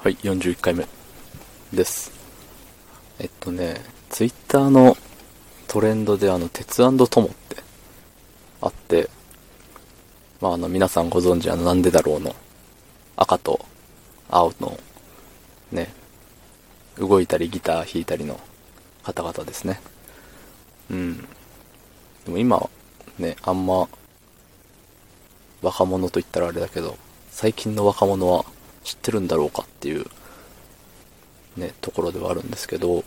はい、41回目です。えっとね、ツイッターのトレンドであの、鉄トモってあって、まああの、皆さんご存知あの、なんでだろうの、赤と青の、ね、動いたりギター弾いたりの方々ですね。うん。でも今、ね、あんま、若者と言ったらあれだけど、最近の若者は知ってるんだろうかっていう、ね、ところではあるんですけど、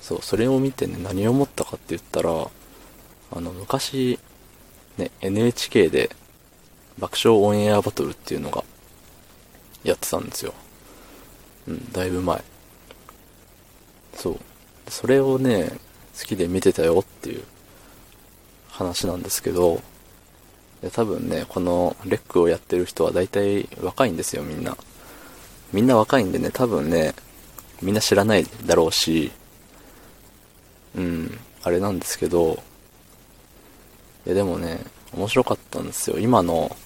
そう、それを見てね、何を思ったかって言ったら、あの、昔、ね、NHK で爆笑オンエアバトルっていうのがやってたんですよ。うん、だいぶ前。そう。それをね、好きで見てたよっていう話なんですけど、多分ね、このレックをやってる人は大体若いんですよ、みんな。みんな若いんでね、多分ね、みんな知らないだろうし、うん、あれなんですけど、いやでもね、面白かったんですよ。今の、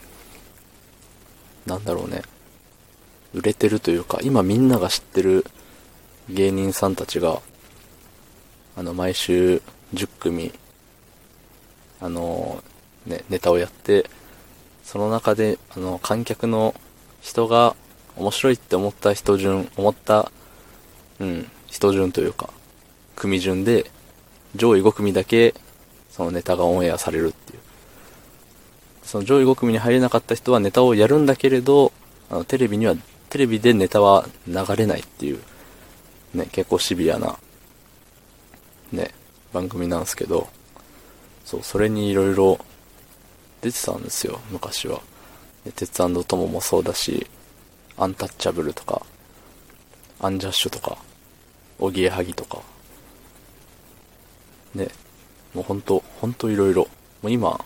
なんだろうね、売れてるというか、今みんなが知ってる芸人さんたちが、あの、毎週10組、あの、ね、ネタをやって、その中で、あの、観客の人が面白いって思った人順、思った、うん、人順というか、組順で、上位5組だけ、そのネタがオンエアされるっていう。その上位5組に入れなかった人はネタをやるんだけれど、あの、テレビには、テレビでネタは流れないっていう、ね、結構シビアな、ね、番組なんですけど、そう、それにいろいろ出てたんですよ、昔は。鉄トモもそうだし、アンタッチャブルとか、アンジャッシュとか、おぎえはぎとか、ね、もうほんと、ほんといろいろ。もう今、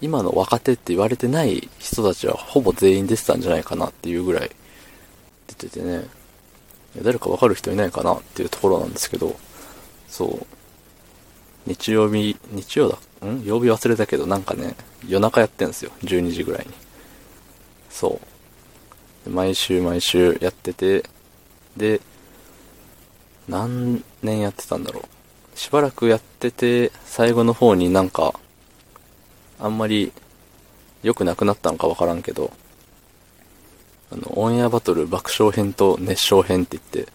今の若手って言われてない人たちはほぼ全員出てたんじゃないかなっていうぐらい出ててね、誰かわかる人いないかなっていうところなんですけど、そう、日曜日、日曜だ、ん？曜日忘れたけど、なんかね、夜中やってんですよ。12時ぐらいに。そう。毎週毎週やってて、で、何年やってたんだろう。しばらくやってて、最後の方になんか、あんまり良くなくなったのかわからんけど、あの、オンエアバトル爆笑編と熱唱編って言って、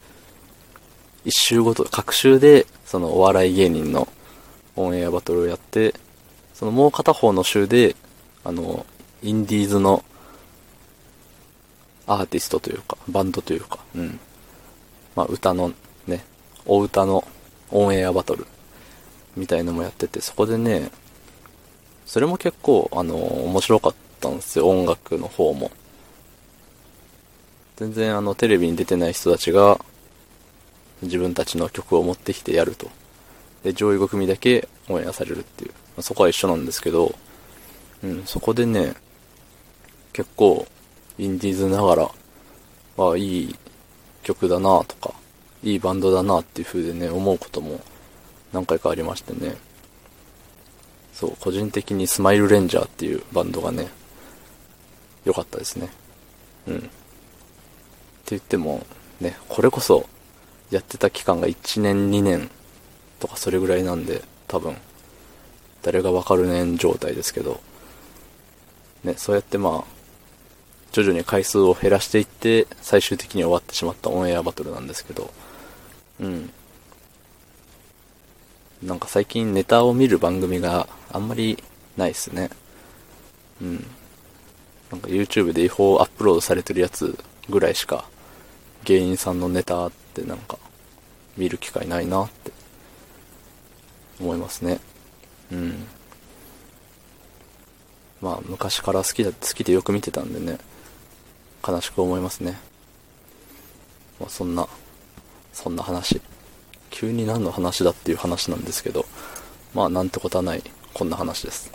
一週ごと、各週で、そのお笑い芸人のオンエアバトルをやって、そのもう片方の週で、あの、インディーズのアーティストというか、バンドというか、うん。まあ歌のね、お歌のオンエアバトルみたいのもやってて、そこでね、それも結構、あの、面白かったんですよ、音楽の方も。全然あの、テレビに出てない人たちが、自分たちの曲を持ってきてやると。で、上位5組だけオンエアされるっていう。まあそこは一緒なんですけど、うん、そこでね、結構、インディーズながら、あいい曲だなとか、いいバンドだなっていう風でね、思うことも何回かありましてね。そう、個人的にスマイルレンジャーっていうバンドがね、良かったですね。うん。って言っても、ね、これこそ、やってた期間が1年2年とかそれぐらいなんで、多分、誰がわかるねん状態ですけど、ね、そうやってまあ、徐々に回数を減らしていって、最終的に終わってしまったオンエアバトルなんですけど、うん。なんか最近ネタを見る番組があんまりないっすね。うん。なんか YouTube で違法アップロードされてるやつぐらいしか芸人さんのネタってなんか見る機会ないなって思いますね。うん。まあ昔から好きだ、好きでよく見てたんでね、悲しく思いますね。まあそんな、そんな話。急に何の話だっていう話なんですけど、まあなんてことはない、こんな話です。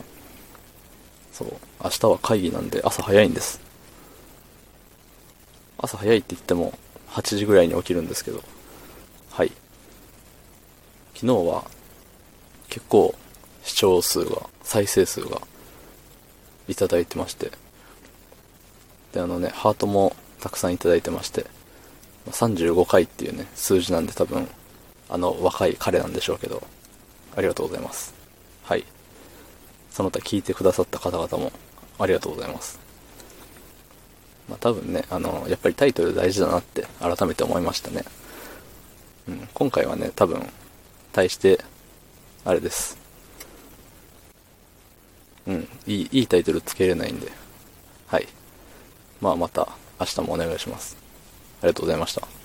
そう、明日は会議なんで朝早いんです。朝早いって言っても8時ぐらいに起きるんですけど、はい。昨日は結構視聴数が、再生数がいただいてまして、で、あのね、ハートもたくさんいただいてまして、35回っていうね、数字なんで多分、あの若い彼なんでしょうけど、ありがとうございます。はい。その他聞いてくださった方々もありがとうございます。まあ多分ね、あの、やっぱりタイトル大事だなって改めて思いましたね。うん、今回はね、多分、対して、あれです。うん、いい、いいタイトルつけれないんで、はい。まあまた明日もお願いします。ありがとうございました。